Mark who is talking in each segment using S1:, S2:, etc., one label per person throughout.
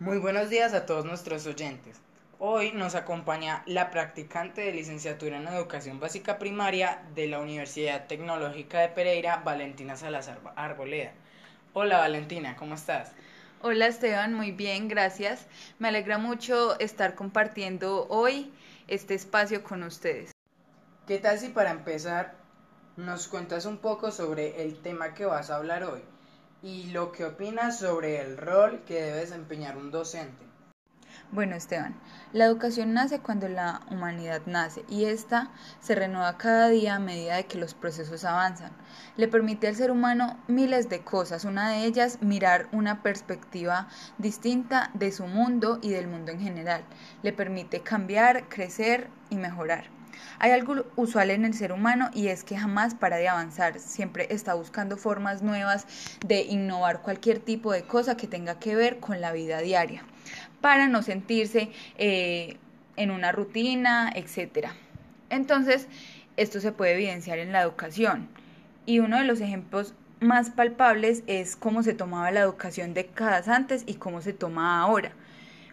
S1: Muy buenos días a todos nuestros oyentes. Hoy nos acompaña la practicante de licenciatura en educación básica primaria de la Universidad Tecnológica de Pereira, Valentina Salazar Arboleda. Hola Valentina, ¿cómo estás?
S2: Hola Esteban, muy bien, gracias. Me alegra mucho estar compartiendo hoy este espacio con ustedes.
S1: ¿Qué tal si para empezar nos cuentas un poco sobre el tema que vas a hablar hoy? Y lo que opinas sobre el rol que debe desempeñar un docente.
S2: Bueno, Esteban, la educación nace cuando la humanidad nace y esta se renueva cada día a medida de que los procesos avanzan. Le permite al ser humano miles de cosas, una de ellas mirar una perspectiva distinta de su mundo y del mundo en general. Le permite cambiar, crecer y mejorar. Hay algo usual en el ser humano y es que jamás para de avanzar, siempre está buscando formas nuevas de innovar cualquier tipo de cosa que tenga que ver con la vida diaria, para no sentirse eh, en una rutina, etc. Entonces, esto se puede evidenciar en la educación y uno de los ejemplos más palpables es cómo se tomaba la educación décadas antes y cómo se toma ahora.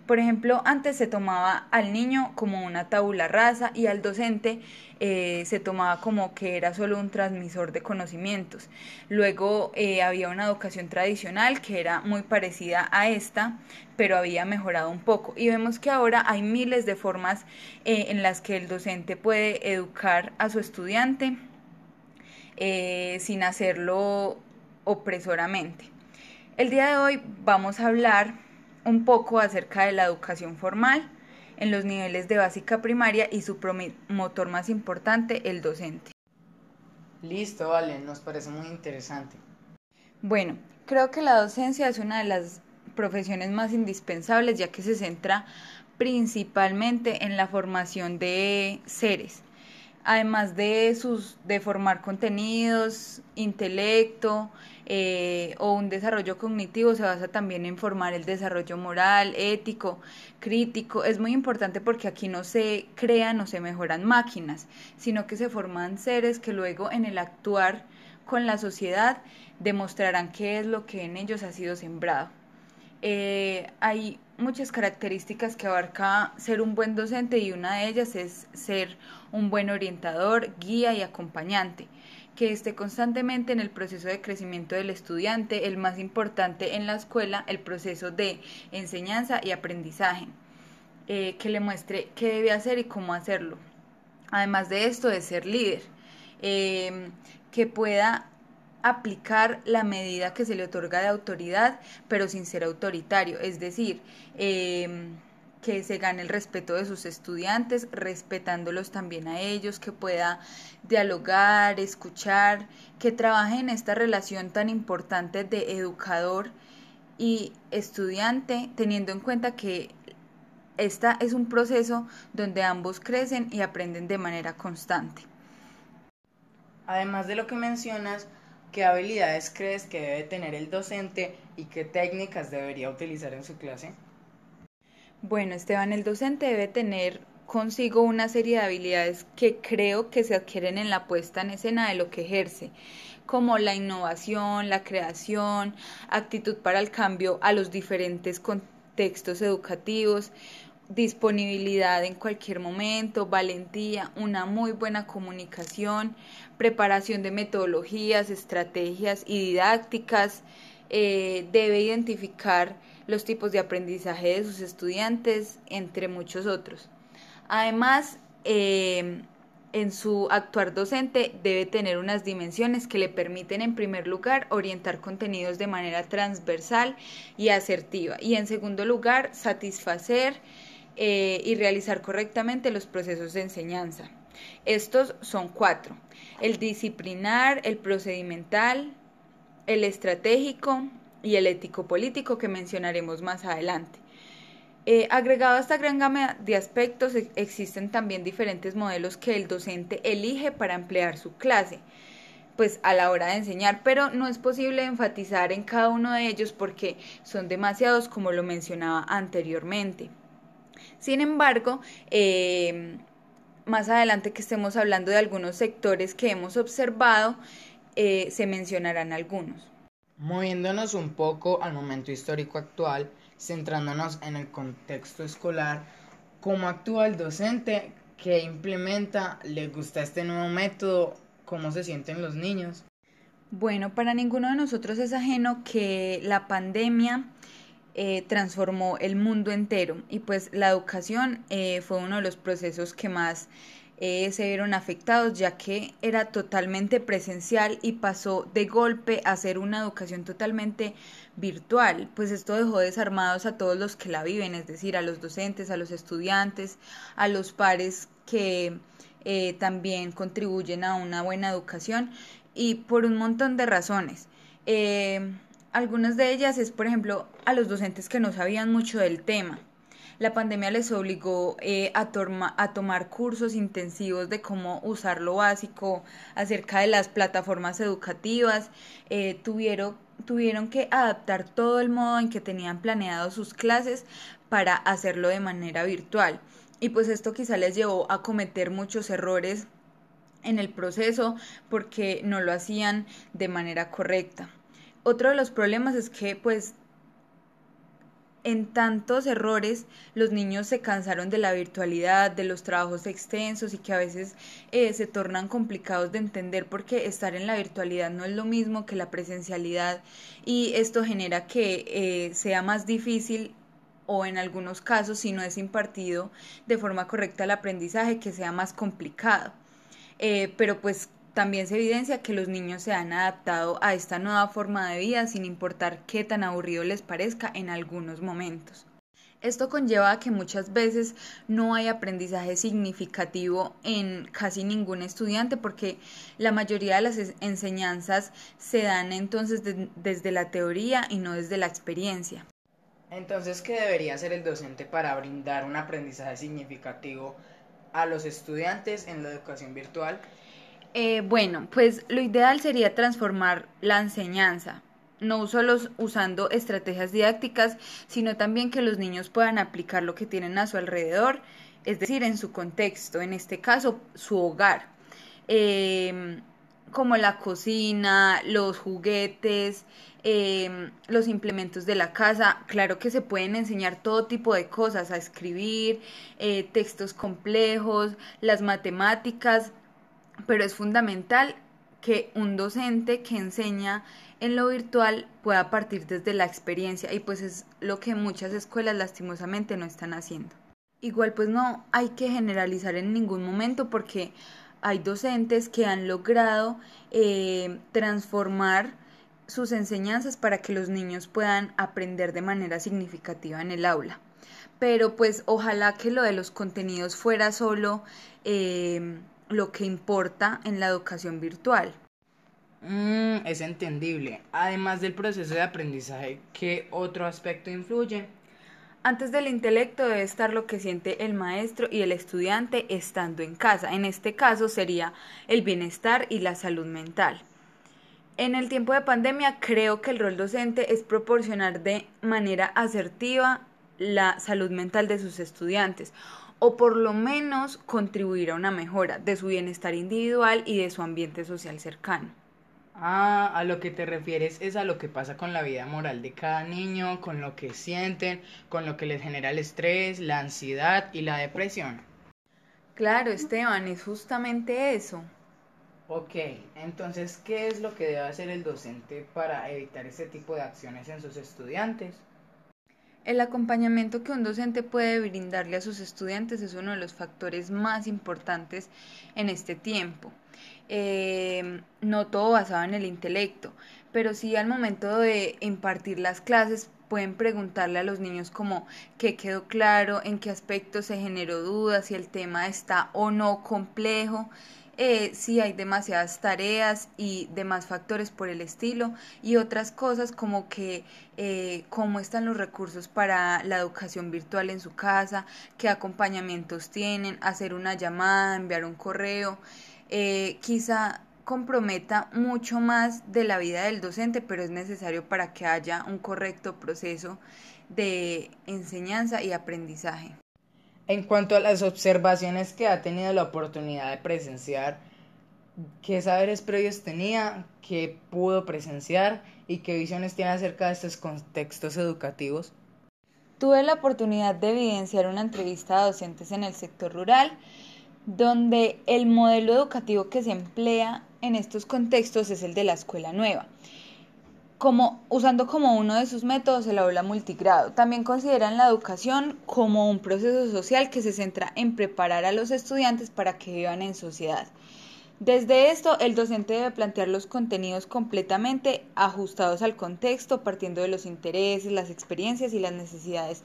S2: Por ejemplo, antes se tomaba al niño como una tabula rasa y al docente eh, se tomaba como que era solo un transmisor de conocimientos. Luego eh, había una educación tradicional que era muy parecida a esta, pero había mejorado un poco. Y vemos que ahora hay miles de formas eh, en las que el docente puede educar a su estudiante sin hacerlo opresoramente. El día de hoy vamos a hablar un poco acerca de la educación formal en los niveles de básica primaria y su promotor más importante, el docente.
S1: Listo, vale, nos parece muy interesante.
S2: Bueno, creo que la docencia es una de las profesiones más indispensables ya que se centra principalmente en la formación de seres además de sus de formar contenidos, intelecto eh, o un desarrollo cognitivo, se basa también en formar el desarrollo moral, ético, crítico. Es muy importante porque aquí no se crean o se mejoran máquinas, sino que se forman seres que luego en el actuar con la sociedad demostrarán qué es lo que en ellos ha sido sembrado. Eh, hay muchas características que abarca ser un buen docente y una de ellas es ser un buen orientador, guía y acompañante que esté constantemente en el proceso de crecimiento del estudiante, el más importante en la escuela, el proceso de enseñanza y aprendizaje, eh, que le muestre qué debe hacer y cómo hacerlo. Además de esto, de ser líder, eh, que pueda aplicar la medida que se le otorga de autoridad, pero sin ser autoritario, es decir, em, que se gane el respeto de sus estudiantes, respetándolos también a ellos, que pueda dialogar, escuchar, que trabaje en esta relación tan importante de educador y estudiante, teniendo en cuenta que esta es un proceso donde ambos crecen y aprenden de manera constante.
S1: Además de lo que mencionas, ¿Qué habilidades crees que debe tener el docente y qué técnicas debería utilizar en su clase?
S2: Bueno, Esteban, el docente debe tener consigo una serie de habilidades que creo que se adquieren en la puesta en escena de lo que ejerce, como la innovación, la creación, actitud para el cambio a los diferentes contextos educativos, disponibilidad en cualquier momento, valentía, una muy buena comunicación, preparación de metodologías, estrategias y didácticas, eh, debe identificar los tipos de aprendizaje de sus estudiantes, entre muchos otros. Además, eh, en su actuar docente debe tener unas dimensiones que le permiten, en primer lugar, orientar contenidos de manera transversal y asertiva, y en segundo lugar, satisfacer eh, y realizar correctamente los procesos de enseñanza. Estos son cuatro. El disciplinar, el procedimental, el estratégico y el ético-político que mencionaremos más adelante. Eh, agregado a esta gran gama de aspectos, existen también diferentes modelos que el docente elige para emplear su clase, pues a la hora de enseñar, pero no es posible enfatizar en cada uno de ellos porque son demasiados como lo mencionaba anteriormente. Sin embargo, eh, más adelante que estemos hablando de algunos sectores que hemos observado, eh, se mencionarán algunos.
S1: Moviéndonos un poco al momento histórico actual, centrándonos en el contexto escolar, ¿cómo actúa el docente? ¿Qué implementa? ¿Le gusta este nuevo método? ¿Cómo se sienten los niños?
S2: Bueno, para ninguno de nosotros es ajeno que la pandemia eh, transformó el mundo entero y pues la educación eh, fue uno de los procesos que más eh, se vieron afectados ya que era totalmente presencial y pasó de golpe a ser una educación totalmente virtual. Pues esto dejó desarmados a todos los que la viven, es decir, a los docentes, a los estudiantes, a los pares que también contribuyen a una buena educación y por un montón de razones. Algunas de ellas es, por ejemplo, a los docentes que no sabían mucho del tema. La pandemia les obligó eh, a, a, tomar cursos intensivos de cómo usar lo básico acerca de las plataformas educativas. Eh, tuvieron, tuvieron que adaptar todo el modo en que tenían planeado sus clases para hacerlo de manera virtual. Y pues esto quizá les llevó a cometer muchos errores en el proceso porque no lo hacían de manera correcta otro de los problemas es que pues en tantos errores los niños se cansaron de la virtualidad, de los trabajos extensos y que a veces eh, se tornan complicados de entender porque estar en la virtualidad no es lo mismo que la presencialidad y esto genera que eh, sea más difícil o en algunos casos si no es impartido de forma correcta el aprendizaje que sea más complicado. Eh, pero pues también se evidencia que los niños se han adaptado a esta nueva forma de vida sin importar qué tan aburrido les parezca en algunos momentos. Esto conlleva a que muchas veces no hay aprendizaje significativo en casi ningún estudiante porque la mayoría de las enseñanzas se dan entonces desde la teoría y no desde la experiencia.
S1: Entonces, ¿qué debería hacer el docente para brindar un aprendizaje significativo a los estudiantes en la educación virtual?
S2: Eh, bueno, pues lo ideal sería transformar la enseñanza, no solo usando estrategias didácticas, sino también que los niños puedan aplicar lo que tienen a su alrededor, es decir, en su contexto, en este caso, su hogar, em, como la cocina, los juguetes, em, los implementos de la casa. Claro que se pueden enseñar todo tipo de cosas, a escribir, eh, textos complejos, las matemáticas, pero es fundamental que un docente que enseña en lo virtual pueda partir desde la experiencia y pues es lo que muchas escuelas lastimosamente no están haciendo. Igual pues no hay que generalizar en ningún momento porque hay docentes que han logrado eh, transformar sus enseñanzas para que los niños puedan aprender de manera significativa en el aula. Pero pues ojalá que lo de los contenidos fuera solo eh, lo que importa en la educación virtual.
S1: Mm, es entendible. Además del proceso de aprendizaje, ¿qué otro aspecto influye?
S2: Antes del intelecto debe estar lo que siente el maestro y el estudiante estando en casa. En este caso sería el bienestar y la salud mental. En el tiempo de pandemia creo que el rol docente es proporcionar de manera asertiva la salud mental de sus estudiantes o por lo menos contribuir a una mejora de su bienestar individual y de su ambiente social cercano.
S1: Ah, a lo que te refieres es a lo que pasa con la vida moral de cada niño, con lo que sienten, con lo que les genera el estrés, la ansiedad y la depresión.
S2: Claro, Esteban, es justamente eso.
S1: Ok, entonces, ¿qué es lo que debe hacer el docente para evitar este tipo de acciones en sus estudiantes?
S2: El acompañamiento que un docente puede brindarle a sus estudiantes es uno de los factores más importantes en este tiempo. Eh, no todo basado en el intelecto, pero sí al momento de impartir las clases pueden preguntarle a los niños como qué quedó claro, en qué aspecto se generó duda, si el tema está o no complejo eh, si hay demasiadas tareas y demás factores por el estilo y otras cosas como que eh, cómo están los recursos para la educación virtual en su casa, qué acompañamientos tienen, hacer una llamada, enviar un correo, eh, quizá comprometa mucho más de la vida del docente, pero es necesario para que haya un correcto proceso de enseñanza y aprendizaje.
S1: En cuanto a las observaciones que ha tenido la oportunidad de presenciar, ¿qué saberes previos tenía? ¿Qué pudo presenciar? ¿Y qué visiones tiene acerca de estos contextos educativos?
S2: Tuve la oportunidad de evidenciar una entrevista a docentes en el sector rural, donde el modelo educativo que se emplea en estos contextos es el de la escuela nueva como, usando como uno de sus métodos el aula multigrado. También consideran la educación como un proceso social que se centra en preparar a los estudiantes para que vivan en sociedad. Desde esto, el docente debe plantear los contenidos completamente ajustados al contexto, partiendo de los intereses, las experiencias y las necesidades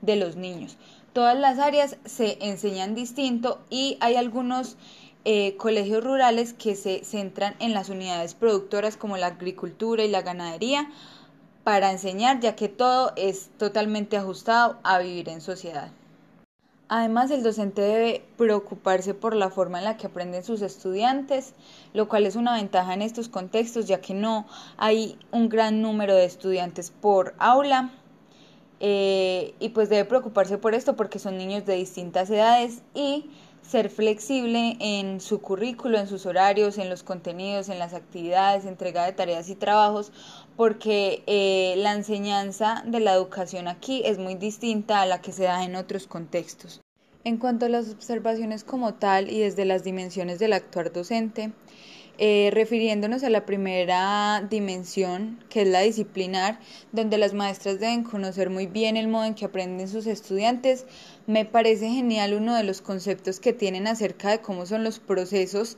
S2: de los niños. Todas las áreas se enseñan distinto y hay algunos eh, colegios rurales que se centran en las unidades productoras como la agricultura y la ganadería para enseñar ya que todo es totalmente ajustado a vivir en sociedad. Además, el docente debe preocuparse por la forma en la que aprenden sus estudiantes, lo cual es una ventaja en estos contextos, ya que no hay un gran número de estudiantes por aula. Eh, y pues debe preocuparse por esto porque son niños de distintas edades y ser flexible en su currículo, en sus horarios, en los contenidos, en las actividades, entrega de tareas y trabajos, porque eh, la enseñanza de la educación aquí es muy distinta a la que se da en otros contextos. En cuanto a las observaciones como tal y desde las dimensiones del actuar docente, eh, refiriéndonos a la primera dimensión, que es la disciplinar, donde las maestras deben conocer muy bien el modo en que aprenden sus estudiantes, me parece genial uno de los conceptos que tienen acerca de cómo son los procesos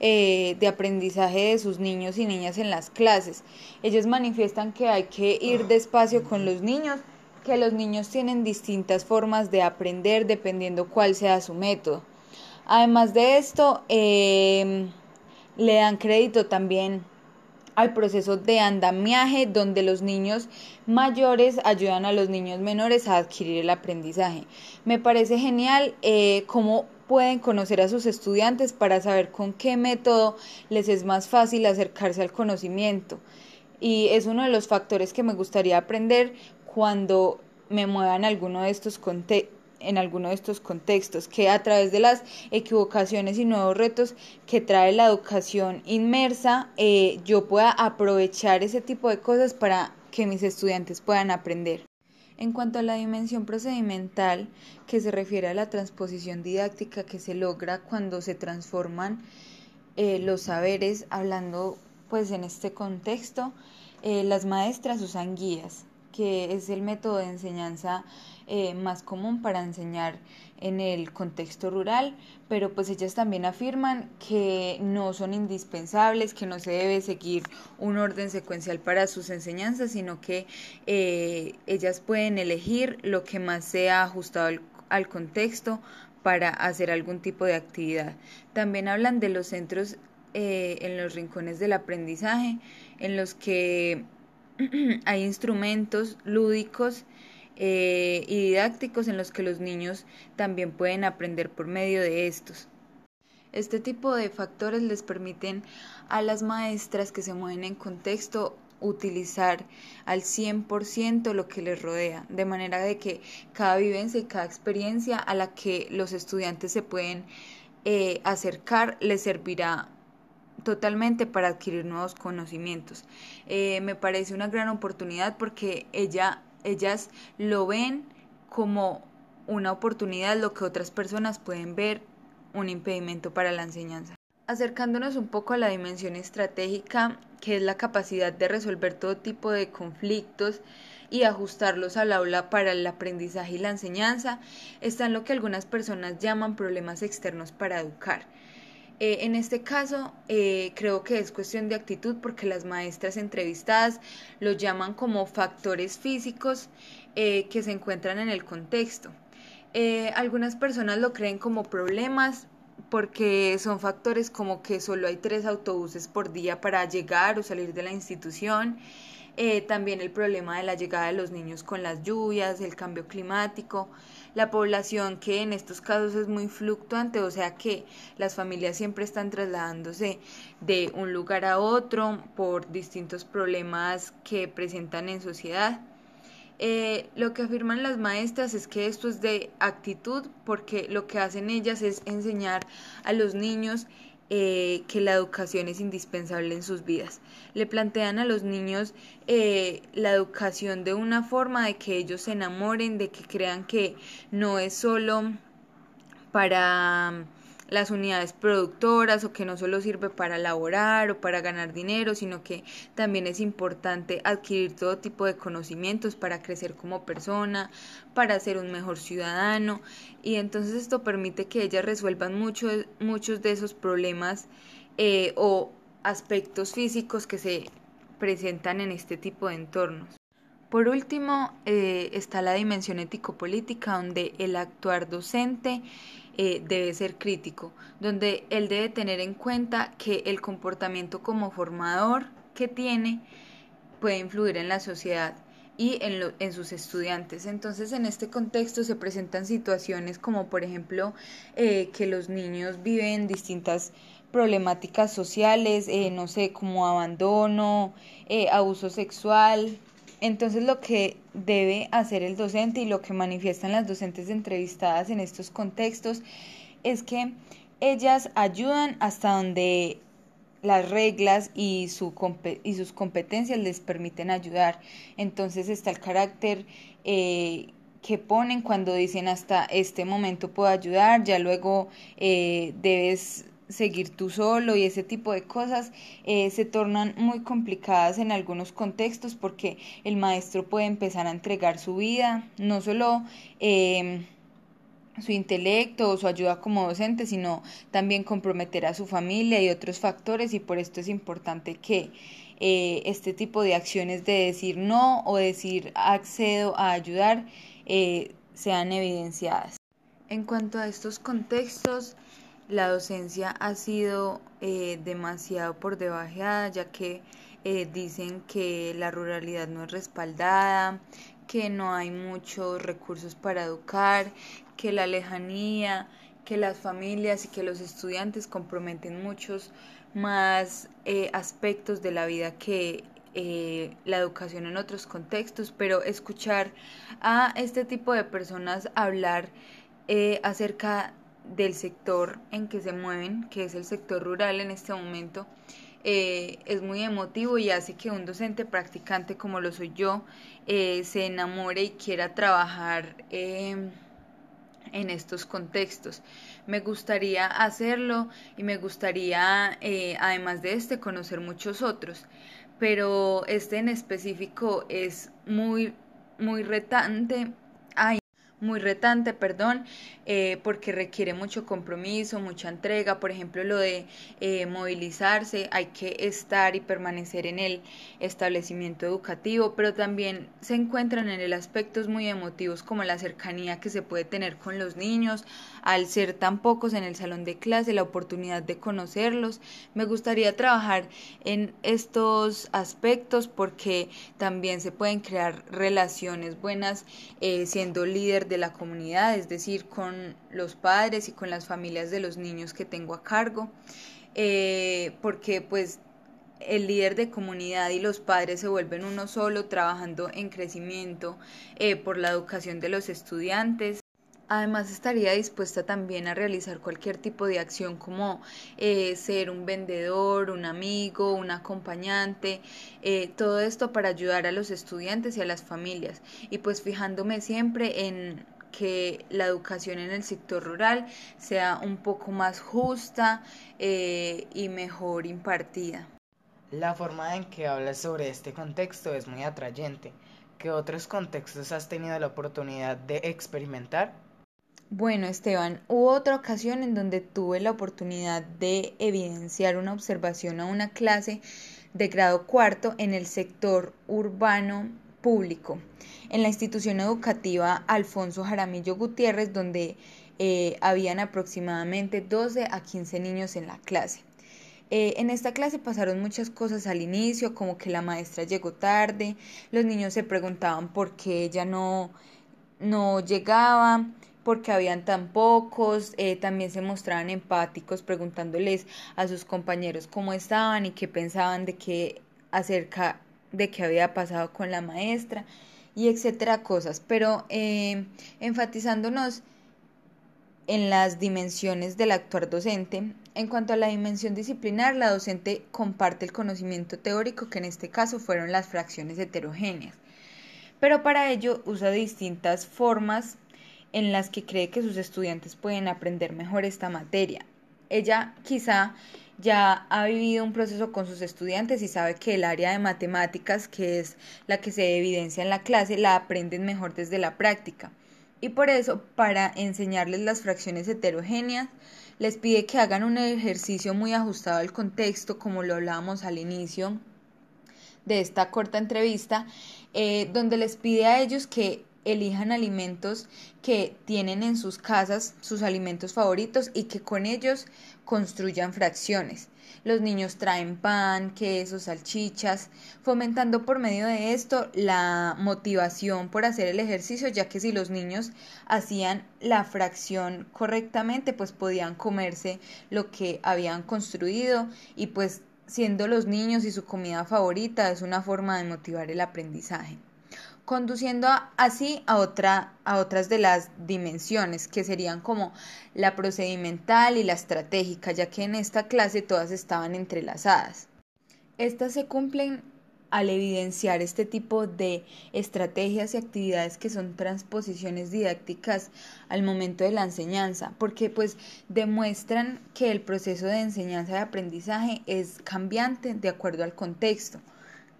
S2: eh, de aprendizaje de sus niños y niñas en las clases. Ellos manifiestan que hay que ir despacio con los niños, que los niños tienen distintas formas de aprender dependiendo cuál sea su método. Además de esto, eh, le dan crédito también al proceso de andamiaje donde los niños mayores ayudan a los niños menores a adquirir el aprendizaje. Me parece genial eh, cómo pueden conocer a sus estudiantes para saber con qué método les es más fácil acercarse al conocimiento. Y es uno de los factores que me gustaría aprender cuando me muevan alguno de estos contextos en alguno de estos contextos, que a través de las equivocaciones y nuevos retos que trae la educación inmersa, eh, yo pueda aprovechar ese tipo de cosas para que mis estudiantes puedan aprender. En cuanto a la dimensión procedimental, que se refiere a la transposición didáctica que se logra cuando se transforman eh, los saberes, hablando pues en este contexto, eh, las maestras usan guías, que es el método de enseñanza eh, más común para enseñar en el contexto rural, pero pues ellas también afirman que no son indispensables, que no se debe seguir un orden secuencial para sus enseñanzas, sino que eh, ellas pueden elegir lo que más sea ajustado al, contexto para hacer algún tipo de actividad. También hablan de los centros eh, en los rincones del aprendizaje, en los que hay instrumentos lúdicos eh, y didácticos en los que los niños también pueden aprender por medio de estos. Este tipo de factores les permiten a las maestras que se mueven en contexto utilizar al 100% lo que les rodea, de manera de que cada vivencia y cada experiencia a la que los estudiantes se pueden eh, acercar les servirá totalmente para adquirir nuevos conocimientos. Eh, me parece una gran oportunidad porque ella ellas lo ven como una oportunidad, lo que otras personas pueden ver un impedimento para la enseñanza. Acercándonos un poco a la dimensión estratégica, que es la capacidad de resolver todo tipo de conflictos y ajustarlos al aula para el aprendizaje y la enseñanza, está en lo que algunas personas llaman problemas externos para educar. Eh, en este caso, eh, creo que es cuestión de actitud porque las maestras entrevistadas lo llaman como factores físicos eh, que se encuentran en el contexto. algunas personas lo creen como problemas porque son factores como que solo hay tres autobuses por día para llegar o salir de la institución. También el problema de la llegada de los niños con las lluvias, el cambio climático la población que en estos casos es muy fluctuante, o sea que las familias siempre están trasladándose de un lugar a otro por distintos problemas que presentan en sociedad. Eh, lo que afirman las maestras es que esto es de actitud porque lo que hacen ellas es enseñar a los niños eh, que la educación es indispensable en sus vidas. Le plantean a los niños eh, la educación de una forma de que ellos se enamoren, de que crean que no es solo para las unidades productoras o que no solo sirve para laborar o para ganar dinero, sino que también es importante adquirir todo tipo de conocimientos para crecer como persona, para ser un mejor ciudadano y entonces esto permite que ellas resuelvan muchos de esos problemas eh, o aspectos físicos que se presentan en este tipo de entornos. Por último, eh, está la dimensión ético-política, donde el actuar docente eh, debe ser crítico, donde él debe tener en cuenta que el comportamiento como formador que tiene puede influir en la sociedad y en, sus estudiantes. Entonces, en este contexto se presentan situaciones como, por ejemplo, eh, que los niños viven distintas problemáticas sociales, eh, no sé, como abandono, abuso sexual, entonces lo que debe hacer el docente y lo que manifiestan las docentes entrevistadas en estos contextos es que ellas ayudan hasta donde las reglas y, su, y sus competencias les permiten ayudar. Entonces está el carácter eh, que ponen cuando dicen hasta este momento puedo ayudar, ya luego eh, debes seguir tú solo y ese tipo de cosas eh, se tornan muy complicadas en algunos contextos porque el maestro puede empezar a entregar su vida, no solo em, su intelecto o su ayuda como docente, sino también comprometer a su familia y otros factores y por esto es importante que eh, este tipo de acciones de decir no o decir accedo a ayudar eh, sean evidenciadas. En cuanto a estos contextos, la docencia ha sido eh, demasiado por debajeada, ya que eh, dicen que la ruralidad no es respaldada, que no hay muchos recursos para educar, que la lejanía, que las familias y que los estudiantes comprometen muchos más eh, aspectos de la vida que la educación en otros contextos, pero escuchar a este tipo de personas hablar acerca del sector en que se mueven, que es el sector rural en este momento, eh, es muy emotivo y hace que un docente practicante como lo soy yo eh, se enamore y quiera trabajar em, en estos contextos. Me gustaría hacerlo y me gustaría, eh, además de este, conocer muchos otros, pero este en específico es muy, muy retante muy retante, perdón, eh, porque requiere mucho compromiso, mucha entrega, por ejemplo, lo de eh, movilizarse, hay que estar y permanecer en el establecimiento educativo, pero también se encuentran en el aspectos muy emotivos como la cercanía que se puede tener con los niños, al ser tan pocos en el salón de clase, la oportunidad de conocerlos. Me gustaría trabajar en estos aspectos porque también se pueden crear relaciones buenas eh, siendo líder de la comunidad, es decir, con los padres y con las familias de los niños que tengo a cargo, eh, porque pues el líder de comunidad y los padres se vuelven uno solo trabajando en crecimiento eh, por la educación de los estudiantes. Además estaría dispuesta también a realizar cualquier tipo de acción como eh, ser un vendedor, un amigo, un acompañante, eh, todo esto para ayudar a los estudiantes y a las familias y pues fijándome siempre en que la educación en el sector rural sea un poco más justa eh, y mejor impartida.
S1: La forma en que hablas sobre este contexto es muy atrayente. ¿Qué otros contextos has tenido la oportunidad de experimentar?
S2: Bueno, Esteban, hubo otra ocasión en donde tuve la oportunidad de evidenciar una observación a una clase de grado cuarto en el sector urbano público, en la institución educativa Alfonso Jaramillo Gutiérrez, donde eh, habían aproximadamente 12 a 15 niños en la clase. Eh, en esta clase pasaron muchas cosas al inicio, como que la maestra llegó tarde, los niños se preguntaban por qué ella no, no llegaba, porque habían tan pocos, eh, también se mostraban empáticos preguntándoles a sus compañeros cómo estaban y qué pensaban de qué acerca de qué había pasado con la maestra y etcétera cosas, pero eh, enfatizándonos en las dimensiones del actuar docente. En cuanto a la dimensión disciplinar, la docente comparte el conocimiento teórico, que en este caso fueron las fracciones heterogéneas, pero para ello usa distintas formas en las que cree que sus estudiantes pueden aprender mejor esta materia. Ella quizá ya ha vivido un proceso con sus estudiantes y sabe que el área de matemáticas, que es la que se evidencia en la clase, la aprenden mejor desde la práctica. Y por eso, para enseñarles las fracciones heterogéneas, les pide que hagan un ejercicio muy ajustado al contexto, como lo hablábamos al inicio de esta corta entrevista, eh, donde les pide a ellos que elijan alimentos que tienen en sus casas, sus alimentos favoritos, y que con ellos construyan fracciones. Los niños traen pan, queso, salchichas, fomentando por medio de esto la motivación por hacer el ejercicio, ya que si los niños hacían la fracción correctamente, pues podían comerse lo que habían construido y pues siendo los niños y su comida favorita es una forma de motivar el aprendizaje conduciendo así a, otra, a otras de las dimensiones, que serían como la procedimental y la estratégica, ya que en esta clase todas estaban entrelazadas. Estas se cumplen al evidenciar este tipo de estrategias y actividades que son transposiciones didácticas al momento de la enseñanza, porque pues demuestran que el proceso de enseñanza y aprendizaje es cambiante de acuerdo al contexto.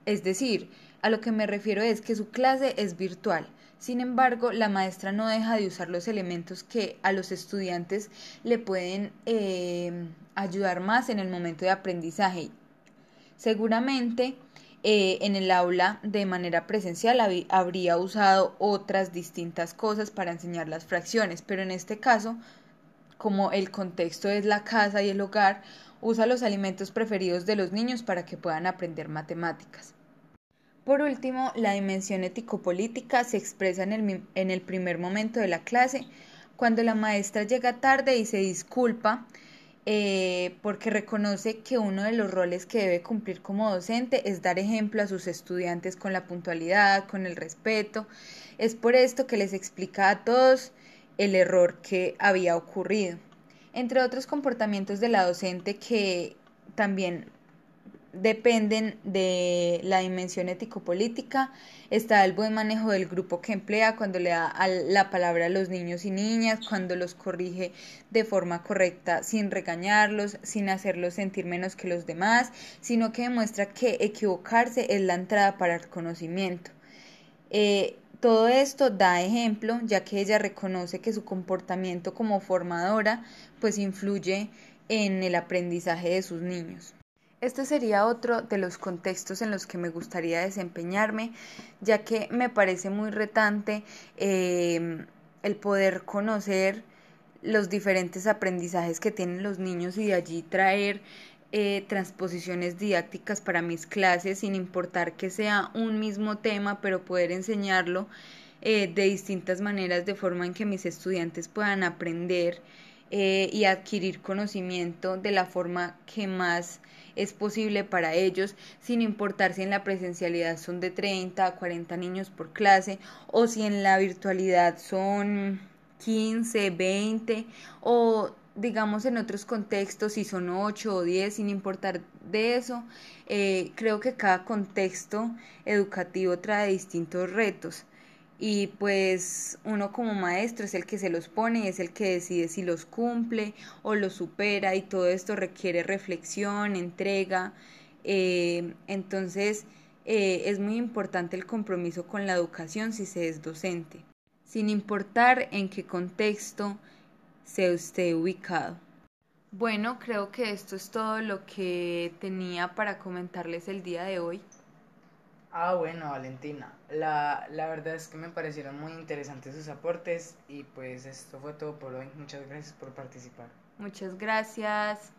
S2: Es decir, a lo que me refiero es que su clase es virtual. Sin embargo, la maestra no deja de usar los elementos que a los estudiantes le pueden eh, ayudar más en el momento de aprendizaje. Seguramente eh, en el aula de manera presencial habría usado otras distintas cosas para enseñar las fracciones, pero en este caso, como el contexto es la casa y el hogar, usa los alimentos preferidos de los niños para que puedan aprender matemáticas. Por último, la dimensión ético-política se expresa en el, en el primer momento de la clase, cuando la maestra llega tarde y se disculpa eh, porque reconoce que uno de los roles que debe cumplir como docente es dar ejemplo a sus estudiantes con la puntualidad, con el respeto. Es por esto que les explica a todos el error que había ocurrido. Entre otros comportamientos de la docente que también dependen de la dimensión ético-política. Está el buen manejo del grupo que emplea cuando le da la palabra a los niños y niñas, cuando los corrige de forma correcta sin regañarlos, sin hacerlos sentir menos que los demás, sino que demuestra que equivocarse es la entrada para el conocimiento. Eh, todo esto da ejemplo, ya que ella reconoce que su comportamiento como formadora pues influye en el aprendizaje de sus niños. Este sería otro de los contextos en los que me gustaría desempeñarme, ya que me parece muy retante eh, el poder conocer los diferentes aprendizajes que tienen los niños y de allí traer eh, transposiciones didácticas para mis clases, sin importar que sea un mismo tema, pero poder enseñarlo eh, de distintas maneras de forma en que mis estudiantes puedan aprender y adquirir conocimiento de la forma que más es posible para ellos, sin importar si en la presencialidad son de 30 a 40 niños por clase o si en la virtualidad son 15, 20 o digamos en otros contextos si son 8 o 10, sin importar de eso, eh, creo que cada contexto educativo trae distintos retos y pues uno como maestro es el que se los pone y es el que decide si los cumple o los supera y todo esto requiere reflexión, entrega. Eh, entonces eh, es muy importante el compromiso con la educación si se es docente, sin importar en qué contexto se esté ubicado. Bueno, creo que esto es todo lo que tenía para comentarles el día de hoy.
S1: Ah, bueno, Valentina. La, la verdad es que me parecieron muy interesantes sus aportes y pues esto fue todo por hoy. Muchas gracias por participar.
S2: Muchas gracias.